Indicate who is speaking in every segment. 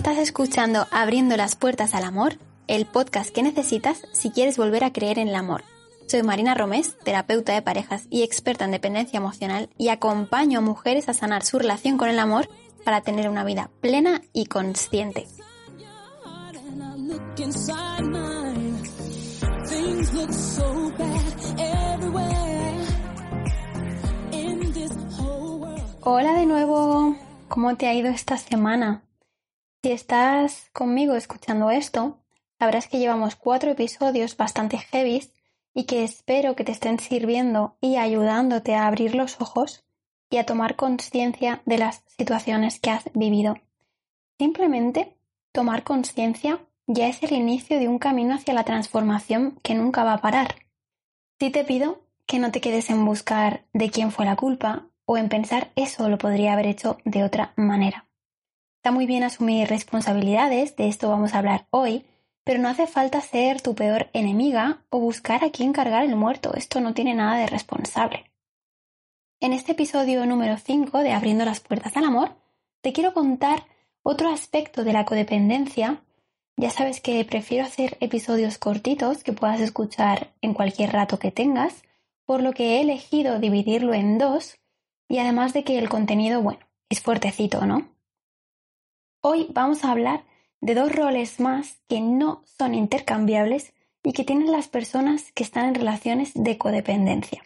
Speaker 1: Estás escuchando Abriendo las Puertas al Amor, el podcast que necesitas si quieres volver a creer en el amor. Soy Marina Romés, terapeuta de parejas y experta en dependencia emocional y acompaño a mujeres a sanar su relación con el amor para tener una vida plena y consciente. Hola de nuevo, ¿cómo te ha ido esta semana? Si estás conmigo escuchando esto, sabrás que llevamos cuatro episodios bastante heavy y que espero que te estén sirviendo y ayudándote a abrir los ojos y a tomar conciencia de las situaciones que has vivido. Simplemente tomar conciencia ya es el inicio de un camino hacia la transformación que nunca va a parar. Si te pido que no te quedes en buscar de quién fue la culpa o en pensar eso lo podría haber hecho de otra manera. Está muy bien asumir responsabilidades, de esto vamos a hablar hoy, pero no hace falta ser tu peor enemiga o buscar a quién cargar el muerto, esto no tiene nada de responsable. En este episodio número 5 de Abriendo las Puertas al Amor, te quiero contar otro aspecto de la codependencia. Ya sabes que prefiero hacer episodios cortitos que puedas escuchar en cualquier rato que tengas, por lo que he elegido dividirlo en dos y además de que el contenido, bueno, es fuertecito, ¿no? Hoy vamos a hablar de dos roles más que no son intercambiables y que tienen las personas que están en relaciones de codependencia.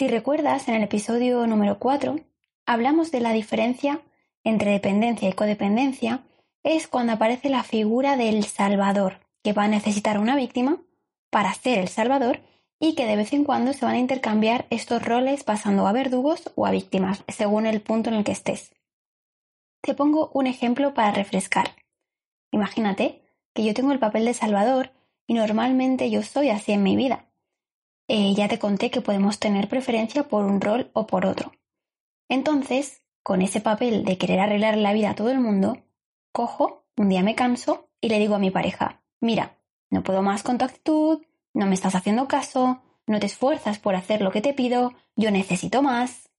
Speaker 1: Si recuerdas, en el episodio número 4 hablamos de la diferencia entre dependencia y codependencia es cuando aparece la figura del salvador, que va a necesitar una víctima para ser el salvador y que de vez en cuando se van a intercambiar estos roles pasando a verdugos o a víctimas, según el punto en el que estés. Te pongo un ejemplo para refrescar. Imagínate que yo tengo el papel de Salvador y normalmente yo soy así en mi vida. Eh, ya te conté que podemos tener preferencia por un rol o por otro. Entonces, con ese papel de querer arreglar la vida a todo el mundo, cojo, un día me canso y le digo a mi pareja, mira, no puedo más con tu actitud, no me estás haciendo caso, no te esfuerzas por hacer lo que te pido, yo necesito más.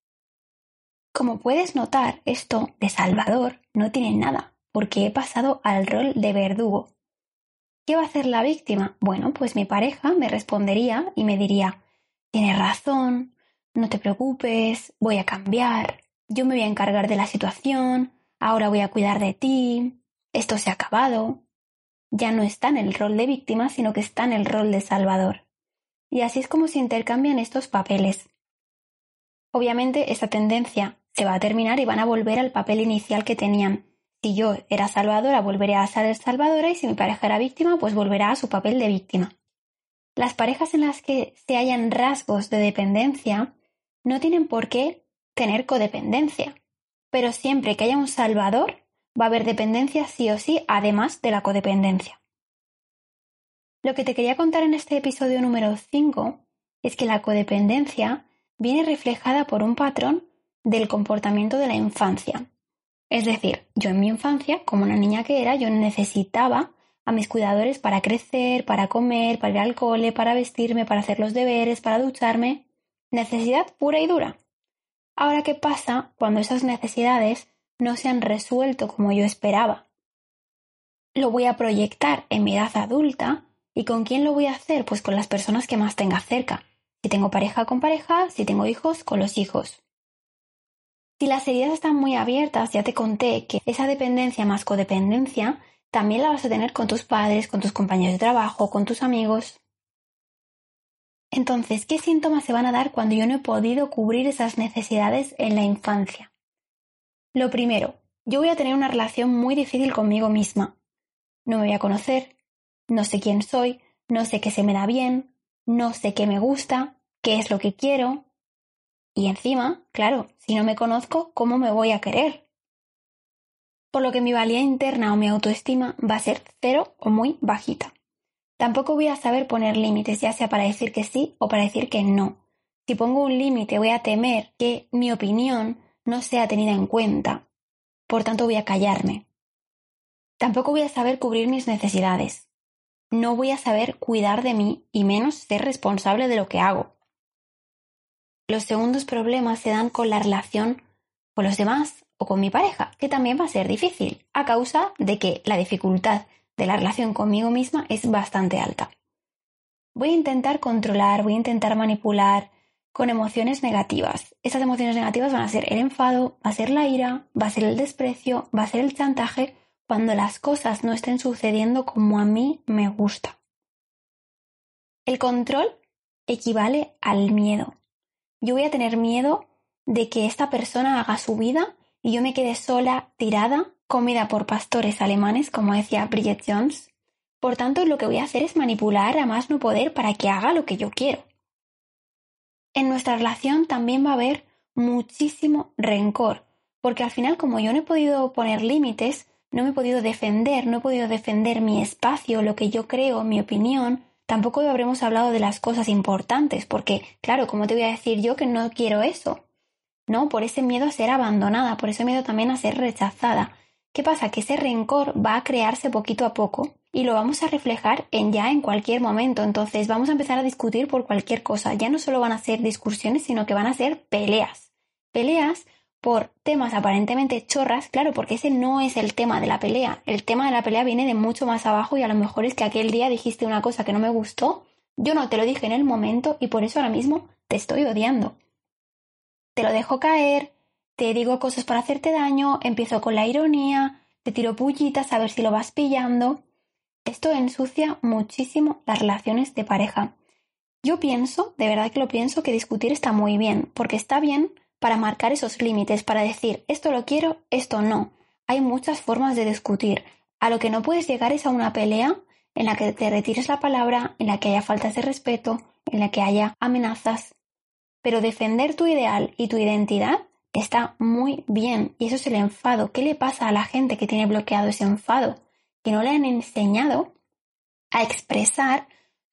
Speaker 1: Como puedes notar, esto de Salvador no tiene nada, porque he pasado al rol de verdugo. ¿Qué va a hacer la víctima? Bueno, pues mi pareja me respondería y me diría, tienes razón, no te preocupes, voy a cambiar, yo me voy a encargar de la situación, ahora voy a cuidar de ti, esto se ha acabado. Ya no está en el rol de víctima, sino que está en el rol de salvador. Y así es como se intercambian estos papeles. Obviamente esta tendencia se va a terminar y van a volver al papel inicial que tenían. Si yo era salvadora, volveré a ser salvadora y si mi pareja era víctima, pues volverá a su papel de víctima. Las parejas en las que se hayan rasgos de dependencia no tienen por qué tener codependencia, pero siempre que haya un salvador, va a haber dependencia sí o sí, además de la codependencia. Lo que te quería contar en este episodio número 5 es que la codependencia viene reflejada por un patrón del comportamiento de la infancia. Es decir, yo en mi infancia, como una niña que era, yo necesitaba a mis cuidadores para crecer, para comer, para ir al cole, para vestirme, para hacer los deberes, para ducharme. Necesidad pura y dura. Ahora, ¿qué pasa cuando esas necesidades no se han resuelto como yo esperaba? Lo voy a proyectar en mi edad adulta y ¿con quién lo voy a hacer? Pues con las personas que más tenga cerca. Si tengo pareja con pareja, si tengo hijos con los hijos. Si las heridas están muy abiertas, ya te conté que esa dependencia más codependencia también la vas a tener con tus padres, con tus compañeros de trabajo, con tus amigos. Entonces, ¿qué síntomas se van a dar cuando yo no he podido cubrir esas necesidades en la infancia? Lo primero, yo voy a tener una relación muy difícil conmigo misma. No me voy a conocer, no sé quién soy, no sé qué se me da bien, no sé qué me gusta, qué es lo que quiero, y encima, claro, si no me conozco, ¿cómo me voy a querer? Por lo que mi valía interna o mi autoestima va a ser cero o muy bajita. Tampoco voy a saber poner límites, ya sea para decir que sí o para decir que no. Si pongo un límite voy a temer que mi opinión no sea tenida en cuenta. Por tanto voy a callarme. Tampoco voy a saber cubrir mis necesidades. No voy a saber cuidar de mí y menos ser responsable de lo que hago. Los segundos problemas se dan con la relación con los demás o con mi pareja, que también va a ser difícil, a causa de que la dificultad de la relación conmigo misma es bastante alta. Voy a intentar controlar, voy a intentar manipular con emociones negativas. Esas emociones negativas van a ser el enfado, va a ser la ira, va a ser el desprecio, va a ser el chantaje cuando las cosas no estén sucediendo como a mí me gusta. El control equivale al miedo. Yo voy a tener miedo de que esta persona haga su vida y yo me quede sola, tirada, comida por pastores alemanes, como decía Bridget Jones. Por tanto, lo que voy a hacer es manipular a más no poder para que haga lo que yo quiero. En nuestra relación también va a haber muchísimo rencor, porque al final, como yo no he podido poner límites, no me he podido defender, no he podido defender mi espacio, lo que yo creo, mi opinión, tampoco habremos hablado de las cosas importantes, porque, claro, ¿cómo te voy a decir yo que no quiero eso? ¿no? Por ese miedo a ser abandonada, por ese miedo también a ser rechazada. ¿Qué pasa? Que ese rencor va a crearse poquito a poco y lo vamos a reflejar en ya en cualquier momento. Entonces vamos a empezar a discutir por cualquier cosa. Ya no solo van a ser discusiones, sino que van a ser peleas. Peleas por temas aparentemente chorras, claro, porque ese no es el tema de la pelea. El tema de la pelea viene de mucho más abajo y a lo mejor es que aquel día dijiste una cosa que no me gustó, yo no te lo dije en el momento y por eso ahora mismo te estoy odiando te lo dejo caer, te digo cosas para hacerte daño, empiezo con la ironía, te tiro pullitas a ver si lo vas pillando. Esto ensucia muchísimo las relaciones de pareja. Yo pienso, de verdad que lo pienso, que discutir está muy bien, porque está bien para marcar esos límites, para decir esto lo quiero, esto no. Hay muchas formas de discutir. A lo que no puedes llegar es a una pelea en la que te retires la palabra, en la que haya faltas de respeto, en la que haya amenazas, pero defender tu ideal y tu identidad está muy bien. Y eso es el enfado. ¿Qué le pasa a la gente que tiene bloqueado ese enfado? Que no le han enseñado a expresar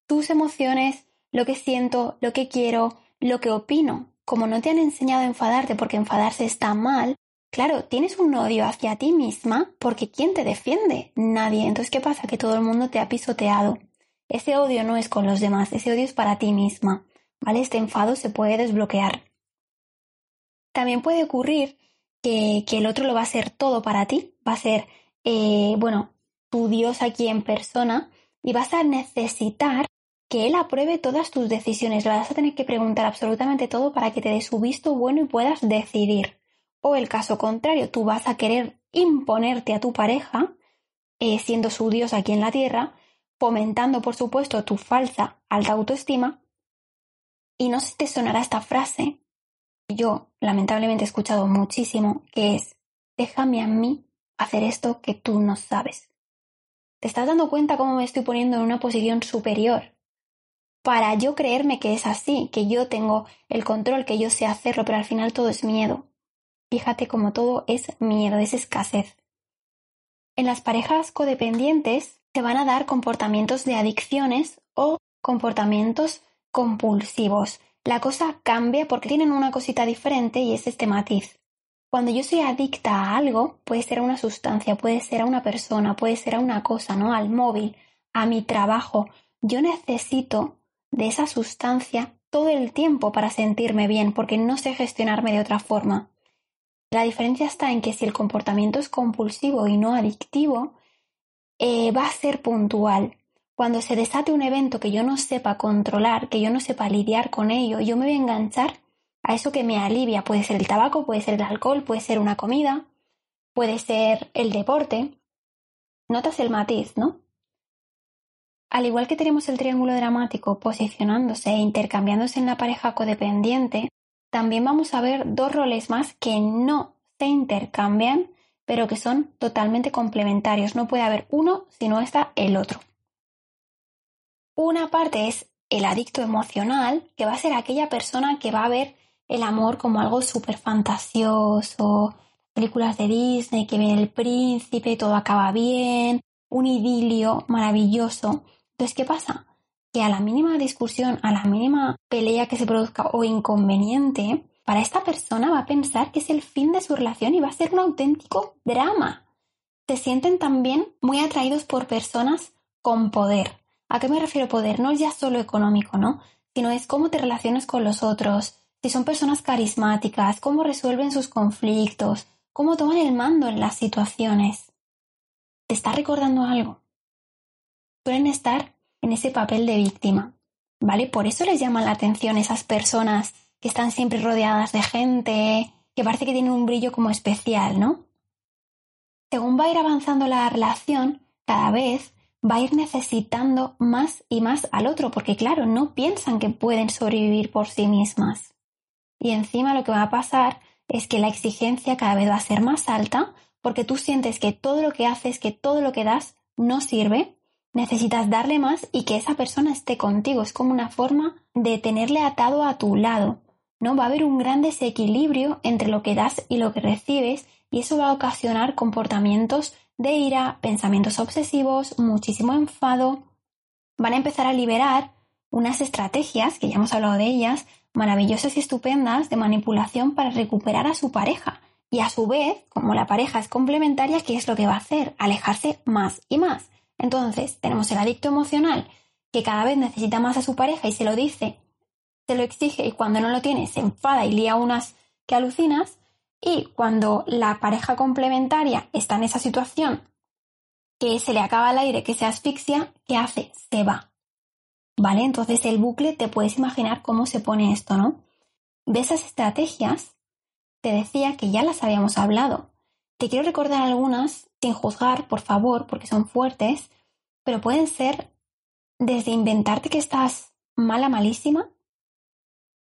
Speaker 1: tus emociones, lo que siento, lo que quiero, lo que opino. Como no te han enseñado a enfadarte porque enfadarse está mal, claro, tienes un odio hacia ti misma porque ¿quién te defiende? Nadie. Entonces, ¿qué pasa? Que todo el mundo te ha pisoteado. Ese odio no es con los demás, ese odio es para ti misma. ¿vale? Este enfado se puede desbloquear. También puede ocurrir que, el otro lo va a ser todo para ti, va a ser, eh, bueno, tu Dios aquí en persona y vas a necesitar que Él apruebe todas tus decisiones. Le vas a tener que preguntar absolutamente todo para que te dé su visto bueno y puedas decidir. O el caso contrario, tú vas a querer imponerte a tu pareja, eh, siendo su Dios aquí en la tierra, fomentando, por supuesto, tu falsa alta autoestima y no sé si te sonará esta frase, yo lamentablemente he escuchado muchísimo, que es, déjame a mí hacer esto que tú no sabes. ¿Te estás dando cuenta cómo me estoy poniendo en una posición superior? Para yo creerme que es así, que yo tengo el control, que yo sé hacerlo, pero al final todo es miedo. Fíjate cómo todo es miedo, es escasez. En las parejas codependientes se van a dar comportamientos de adicciones o comportamientos compulsivos. La cosa cambia porque tienen una cosita diferente y es este matiz. Cuando yo soy adicta a algo, puede ser a una sustancia, puede ser a una persona, puede ser a una cosa, ¿no? Al móvil, a mi trabajo. Yo necesito de esa sustancia todo el tiempo para sentirme bien, porque no sé gestionarme de otra forma. La diferencia está en que si el comportamiento es compulsivo y no adictivo, eh, va a ser puntual cuando se desate un evento que yo no sepa controlar, que yo no sepa lidiar con ello, yo me voy a enganchar a eso que me alivia. Puede ser el tabaco, puede ser el alcohol, puede ser una comida, puede ser el deporte. Notas el matiz, ¿no? Al igual que tenemos el triángulo dramático posicionándose e intercambiándose en la pareja codependiente, también vamos a ver dos roles más que no se intercambian, pero que son totalmente complementarios. No puede haber uno si no está el otro. Una parte es el adicto emocional, que va a ser aquella persona que va a ver el amor como algo súper fantasioso, películas de Disney, que viene el príncipe, todo acaba bien, un idilio maravilloso. Entonces, ¿qué pasa? Que a la mínima discusión, a la mínima pelea que se produzca o inconveniente, para esta persona va a pensar que es el fin de su relación y va a ser un auténtico drama. Se sienten también muy atraídos por personas con poder, ¿A qué me refiero poder? No es ya solo económico, ¿no? Sino es cómo te relacionas con los otros, si son personas carismáticas, cómo resuelven sus conflictos, cómo toman el mando en las situaciones. ¿Te está recordando algo? Suelen estar en ese papel de víctima, ¿vale? Por eso les llaman la atención esas personas que están siempre rodeadas de gente, que parece que tienen un brillo como especial, ¿no? Según va a ir avanzando la relación, cada vez va a ir necesitando más y más al otro, porque claro, no piensan que pueden sobrevivir por sí mismas. Y encima lo que va a pasar es que la exigencia cada vez va a ser más alta, porque tú sientes que todo lo que haces, que todo lo que das no sirve, necesitas darle más y que esa persona esté contigo. Es como una forma de tenerle atado a tu lado. ¿no? Va a haber un gran desequilibrio entre lo que das y lo que recibes y eso va a ocasionar comportamientos de ira, pensamientos obsesivos, muchísimo enfado. Van a empezar a liberar unas estrategias, que ya hemos hablado de ellas, maravillosas y estupendas de manipulación para recuperar a su pareja. Y a su vez, como la pareja es complementaria, ¿qué es lo que va a hacer? Alejarse más y más. Entonces, tenemos el adicto emocional que cada vez necesita más a su pareja y se lo dice, se lo exige y cuando no lo tiene se enfada y lía unas que alucinas. Y cuando la pareja complementaria está en esa situación que se le acaba el aire, que se asfixia, ¿qué hace? Se va. ¿Vale? Entonces el bucle te puedes imaginar cómo se pone esto, ¿no? De esas estrategias, te decía que ya las habíamos hablado. Te quiero recordar algunas sin juzgar, por favor, porque son fuertes, pero pueden ser desde inventarte que estás mala, malísima,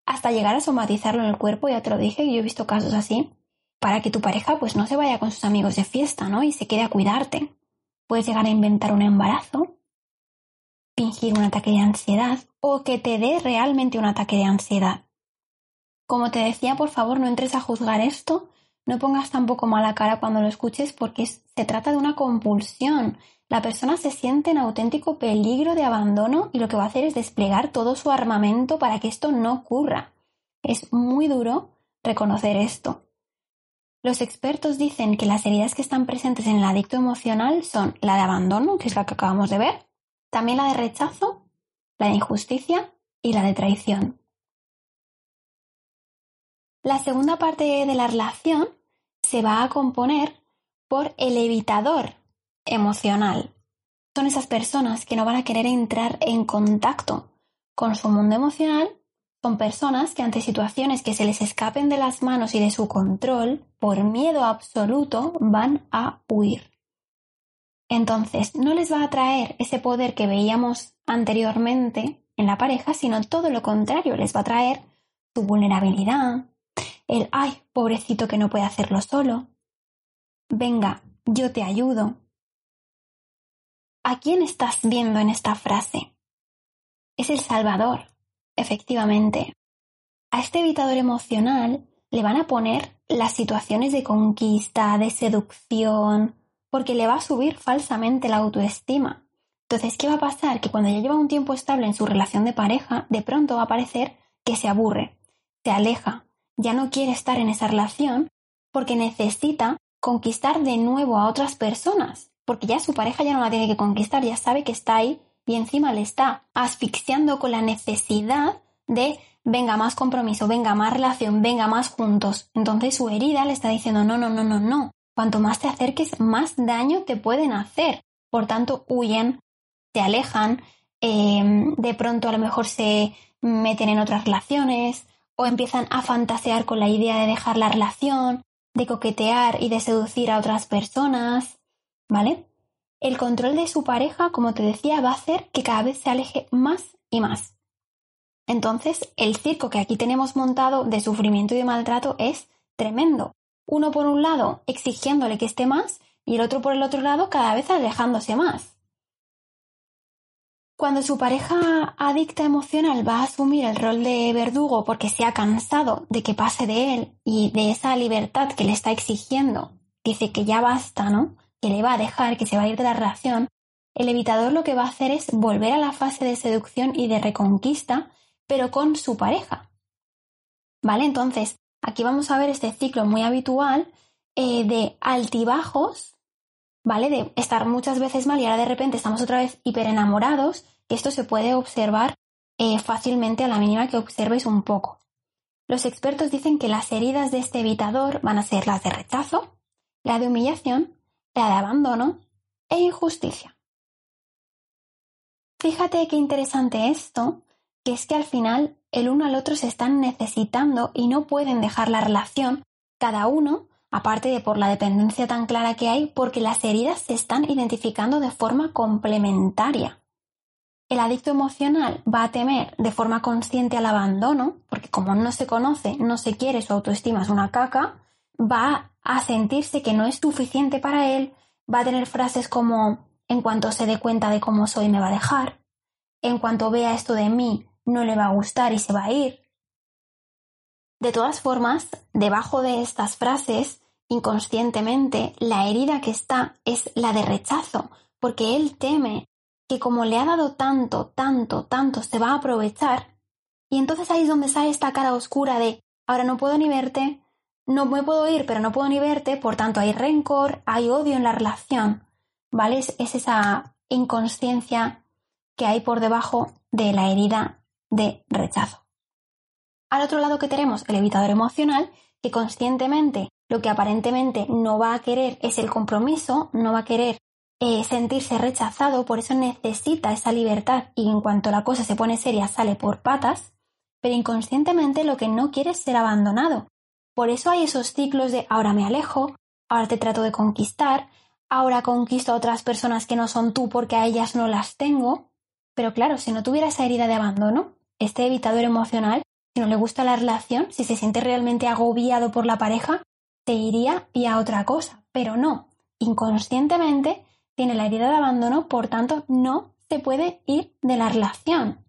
Speaker 1: hasta llegar a somatizarlo en el cuerpo, ya te lo dije, yo he visto casos así, para que tu pareja pues no se vaya con sus amigos de fiesta, ¿no? Y se quede a cuidarte. Puedes llegar a inventar un embarazo, fingir un ataque de ansiedad o que te dé realmente un ataque de ansiedad. Como te decía, por favor, no entres a juzgar esto, no pongas tampoco mala cara cuando lo escuches porque se trata de una compulsión. La persona se siente en auténtico peligro de abandono y lo que va a hacer es desplegar todo su armamento para que esto no ocurra. Es muy duro reconocer esto. Los expertos dicen que las heridas que están presentes en el adicto emocional son la de abandono, que es la que acabamos de ver, también la de rechazo, la de injusticia y la de traición. La segunda parte de la relación se va a componer por el evitador emocional. Son esas personas que no van a querer entrar en contacto con su mundo emocional son personas que ante situaciones que se les escapen de las manos y de su control, por miedo absoluto, van a huir. Entonces, no les va a traer ese poder que veíamos anteriormente en la pareja, sino todo lo contrario, les va a traer su vulnerabilidad, el ay, pobrecito que no puede hacerlo solo. Venga, yo te ayudo. ¿A quién estás viendo en esta frase? Es el Salvador, Efectivamente, a este evitador emocional le van a poner las situaciones de conquista, de seducción, porque le va a subir falsamente la autoestima. Entonces, ¿qué va a pasar? Que cuando ya lleva un tiempo estable en su relación de pareja, de pronto va a parecer que se aburre, se aleja, ya no quiere estar en esa relación porque necesita conquistar de nuevo a otras personas, porque ya su pareja ya no la tiene que conquistar, ya sabe que está ahí y encima le está asfixiando con la necesidad de venga más compromiso, venga más relación, venga más juntos. Entonces su herida le está diciendo no, no, no, no, no. Cuanto más te acerques, más daño te pueden hacer. Por tanto, huyen, se alejan, em, de pronto a lo mejor se meten en otras relaciones o empiezan a fantasear con la idea de dejar la relación, de coquetear y de seducir a otras personas, ¿vale? el control de su pareja, como te decía, va a hacer que cada vez se aleje más y más. Entonces, el circo que aquí tenemos montado de sufrimiento y de maltrato es tremendo. Uno por un lado exigiéndole que esté más y el otro por el otro lado cada vez alejándose más. Cuando su pareja adicta emocional va a asumir el rol de verdugo porque se ha cansado de que pase de él y de esa libertad que le está exigiendo, dice que ya basta, ¿no? que le va a dejar, que se va a ir de la relación, el evitador lo que va a hacer es volver a la fase de seducción y de reconquista, pero con su pareja. ¿Vale? Entonces, aquí vamos a ver este ciclo muy habitual eh, de altibajos, ¿vale? De estar muchas veces mal y ahora de repente estamos otra vez hiper enamorados, esto se puede observar eh, fácilmente a la mínima que observes un poco. Los expertos dicen que las heridas de este evitador van a ser las de rechazo, la de humillación, la de abandono e injusticia. Fíjate qué interesante esto, que es que al final el uno al otro se están necesitando y no pueden dejar la relación, cada uno, aparte de por la dependencia tan clara que hay, porque las heridas se están identificando de forma complementaria. El adicto emocional va a temer de forma consciente al abandono, porque como no se conoce, no se quiere, su autoestima es una caca, va a sentirse que no es suficiente para él, va a tener frases como en cuanto se dé cuenta de cómo soy me va a dejar, en cuanto vea esto de mí no le va a gustar y se va a ir. De todas formas, debajo de estas frases, inconscientemente, la herida que está es la de rechazo, porque él teme que como le ha dado tanto, tanto, tanto, se va a aprovechar, y entonces ahí es donde sale esta cara oscura de ahora no puedo ni verte, no me puedo ir, pero no puedo ni verte, por tanto hay rencor, hay odio en la relación, ¿vale? Es, esa inconsciencia que hay por debajo de la herida de rechazo. Al otro lado que tenemos el evitador emocional, que conscientemente lo que aparentemente no va a querer es el compromiso, no va a querer eh, sentirse rechazado, por eso necesita esa libertad y en cuanto la cosa se pone seria sale por patas, pero inconscientemente lo que no quiere es ser abandonado, por eso hay esos ciclos de ahora me alejo, ahora te trato de conquistar, ahora conquisto a otras personas que no son tú porque a ellas no las tengo. Pero claro, si no tuviera esa herida de abandono, este evitador emocional, si no le gusta la relación, si se siente realmente agobiado por la pareja, se iría y a otra cosa. Pero no, inconscientemente tiene la herida de abandono, por tanto no se puede ir de la relación.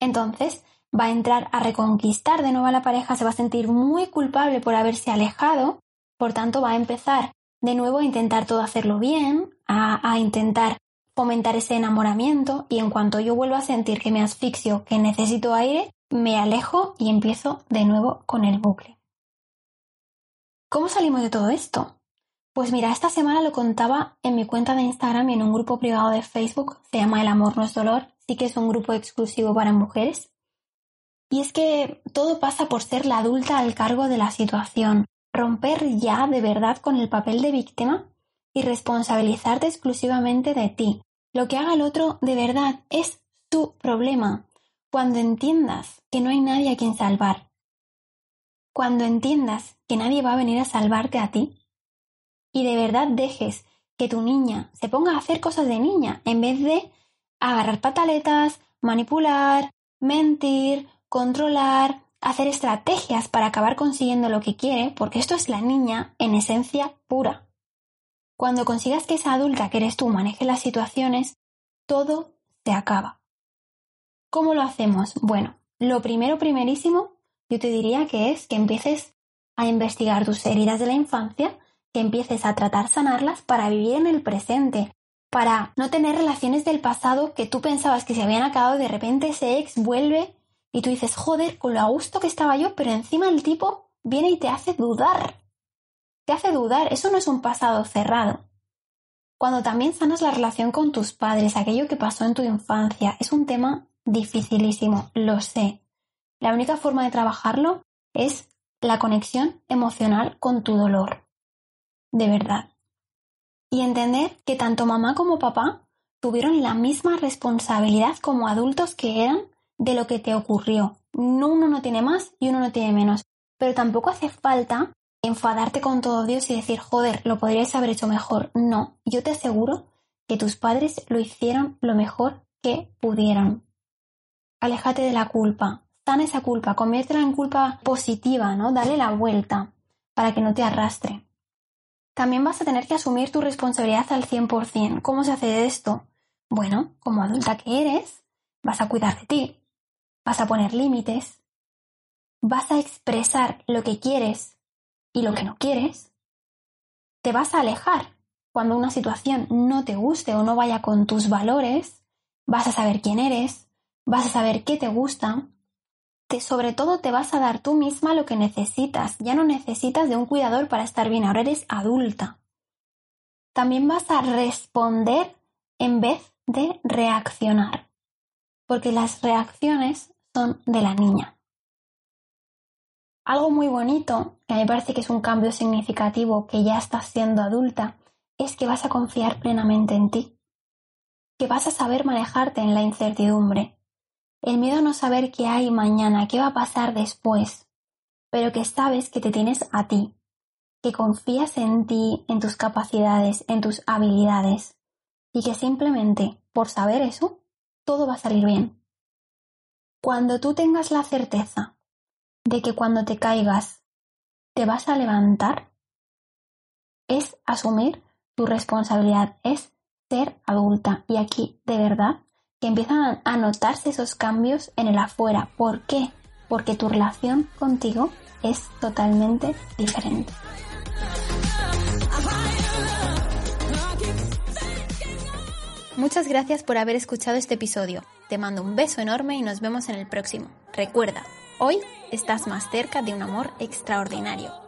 Speaker 1: Entonces, va a entrar a reconquistar de nuevo a la pareja, se va a sentir muy culpable por haberse alejado, por tanto va a empezar de nuevo a intentar todo hacerlo bien, a, intentar fomentar ese enamoramiento y en cuanto yo vuelvo a sentir que me asfixio, que necesito aire, me alejo y empiezo de nuevo con el bucle. ¿Cómo salimos de todo esto? Pues mira, esta semana lo contaba en mi cuenta de Instagram y en un grupo privado de Facebook, se llama El Amor No es Dolor, sí que es un grupo exclusivo para mujeres. Y es que todo pasa por ser la adulta al cargo de la situación, romper ya de verdad con el papel de víctima y responsabilizarte exclusivamente de ti. Lo que haga el otro de verdad es tu problema. Cuando entiendas que no hay nadie a quien salvar. Cuando entiendas que nadie va a venir a salvarte a ti. Y de verdad dejes que tu niña se ponga a hacer cosas de niña en vez de agarrar pataletas, manipular, mentir, controlar, hacer estrategias para acabar consiguiendo lo que quiere, porque esto es la niña en esencia pura. Cuando consigas que esa adulta que eres tú maneje las situaciones, todo se acaba. ¿Cómo lo hacemos? Bueno, lo primero, primerísimo, yo te diría que es que empieces a investigar tus heridas de la infancia, que empieces a tratar sanarlas para vivir en el presente, para no tener relaciones del pasado que tú pensabas que se habían acabado, de repente ese ex vuelve y tú dices, joder, con lo a gusto que estaba yo, pero encima el tipo viene y te hace dudar. Te hace dudar, eso no es un pasado cerrado. Cuando también sanas la relación con tus padres, aquello que pasó en tu infancia, es un tema dificilísimo, lo sé. La única forma de trabajarlo es la conexión emocional con tu dolor. De verdad. Y entender que tanto mamá como papá tuvieron la misma responsabilidad como adultos que eran de lo que te ocurrió. Uno no tiene más y uno no tiene menos. Pero tampoco hace falta enfadarte con todo Dios y decir, joder, lo podríais haber hecho mejor. No, yo te aseguro que tus padres lo hicieron lo mejor que pudieron. Aléjate de la culpa, sana esa culpa, conviértela en culpa positiva, ¿no? Dale la vuelta para que no te arrastre. También vas a tener que asumir tu responsabilidad al 100%. ¿Cómo se hace esto? Bueno, como adulta que eres, vas a cuidar de ti, vas a poner límites, vas a expresar lo que quieres y lo que no quieres, te vas a alejar cuando una situación no te guste o no vaya con tus valores, vas a saber quién eres, vas a saber qué te gusta, sobre todo te vas a dar tú misma lo que necesitas, ya no necesitas de un cuidador para estar bien, ahora eres adulta. También vas a responder en vez de reaccionar, porque las reacciones de la niña. Algo muy bonito, que a mí me parece que es un cambio significativo que ya estás siendo adulta, es que vas a confiar plenamente en ti, que vas a saber manejarte en la incertidumbre, el miedo a no saber qué hay mañana, qué va a pasar después, pero que sabes que te tienes a ti, que confías en ti, en tus capacidades, en tus habilidades, y que simplemente por saber eso, todo va a salir bien. Cuando tú tengas la certeza de que cuando te caigas te vas a levantar, es asumir tu responsabilidad, es ser adulta. Y aquí, de verdad, que empiezan a notarse esos cambios en el afuera. ¿Por qué? Porque tu relación contigo es totalmente diferente. Muchas gracias por haber escuchado este episodio. Te mando un beso enorme y nos vemos en el próximo. Recuerda, hoy estás más cerca de un amor extraordinario.